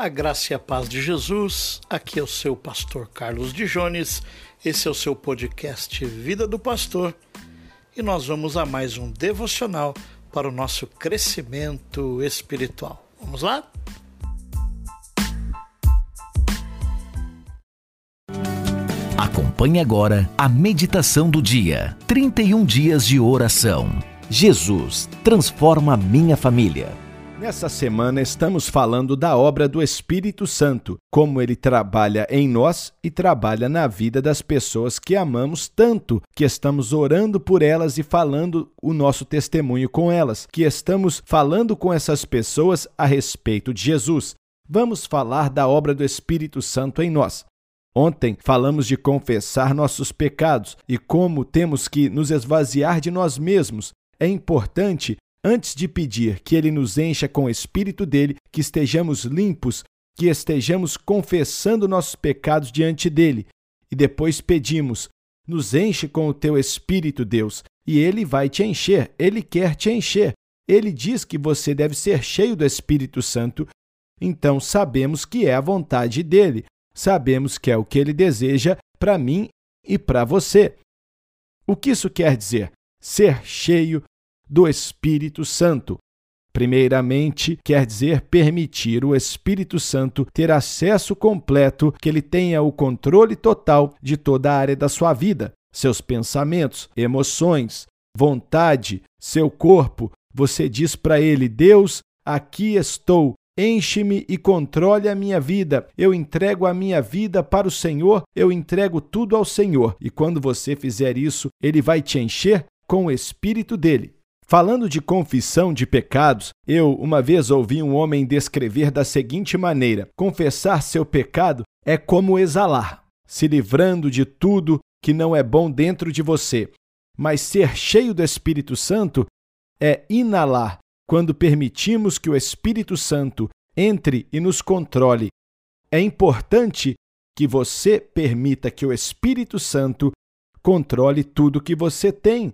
A graça e a paz de Jesus, aqui é o seu pastor Carlos de Jones, esse é o seu podcast Vida do Pastor e nós vamos a mais um devocional para o nosso crescimento espiritual. Vamos lá? Acompanhe agora a meditação do dia. 31 dias de oração. Jesus transforma minha família. Nessa semana estamos falando da obra do Espírito Santo, como ele trabalha em nós e trabalha na vida das pessoas que amamos tanto, que estamos orando por elas e falando o nosso testemunho com elas, que estamos falando com essas pessoas a respeito de Jesus. Vamos falar da obra do Espírito Santo em nós. Ontem falamos de confessar nossos pecados e como temos que nos esvaziar de nós mesmos. É importante, antes de pedir que Ele nos encha com o Espírito dele, que estejamos limpos, que estejamos confessando nossos pecados diante dele. E depois pedimos: nos enche com o teu Espírito, Deus, e Ele vai te encher, Ele quer te encher. Ele diz que você deve ser cheio do Espírito Santo, então sabemos que é a vontade dele sabemos que é o que ele deseja para mim e para você. O que isso quer dizer? Ser cheio do Espírito Santo. Primeiramente, quer dizer permitir o Espírito Santo ter acesso completo, que ele tenha o controle total de toda a área da sua vida, seus pensamentos, emoções, vontade, seu corpo. Você diz para ele: Deus, aqui estou, Enche-me e controle a minha vida. Eu entrego a minha vida para o Senhor, eu entrego tudo ao Senhor. E quando você fizer isso, ele vai te encher com o espírito dele. Falando de confissão de pecados, eu uma vez ouvi um homem descrever da seguinte maneira: confessar seu pecado é como exalar, se livrando de tudo que não é bom dentro de você. Mas ser cheio do Espírito Santo é inalar quando permitimos que o Espírito Santo entre e nos controle. É importante que você permita que o Espírito Santo controle tudo que você tem,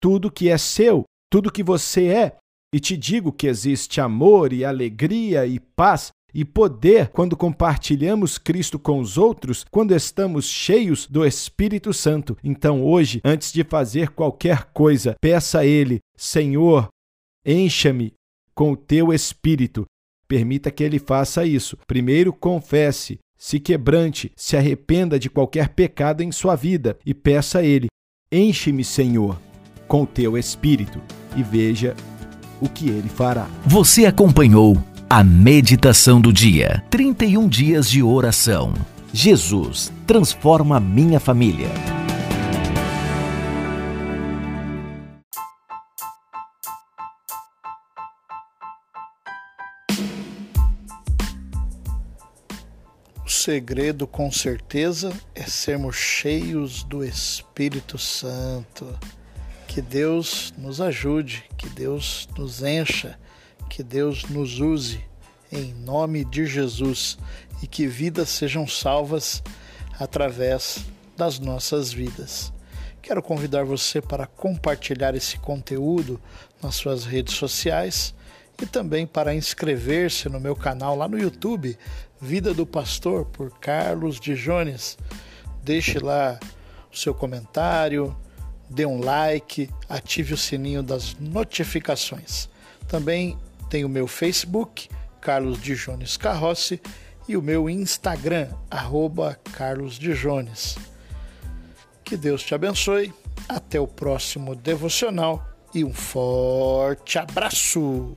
tudo que é seu, tudo que você é. E te digo que existe amor e alegria e paz e poder quando compartilhamos Cristo com os outros, quando estamos cheios do Espírito Santo. Então, hoje, antes de fazer qualquer coisa, peça a Ele: Senhor, Encha-me com o teu espírito. Permita que ele faça isso. Primeiro, confesse, se quebrante, se arrependa de qualquer pecado em sua vida e peça a ele: Enche-me, Senhor, com o teu espírito e veja o que ele fará. Você acompanhou a meditação do dia. 31 dias de oração. Jesus transforma minha família. O segredo, com certeza, é sermos cheios do Espírito Santo. Que Deus nos ajude, que Deus nos encha, que Deus nos use, em nome de Jesus, e que vidas sejam salvas através das nossas vidas. Quero convidar você para compartilhar esse conteúdo nas suas redes sociais e também para inscrever-se no meu canal lá no YouTube, Vida do Pastor, por Carlos de Jones. Deixe lá o seu comentário, dê um like, ative o sininho das notificações. Também tem o meu Facebook, Carlos de Jones Carrossi, e o meu Instagram, arroba Carlos de Jones. Que Deus te abençoe. Até o próximo devocional e um forte abraço!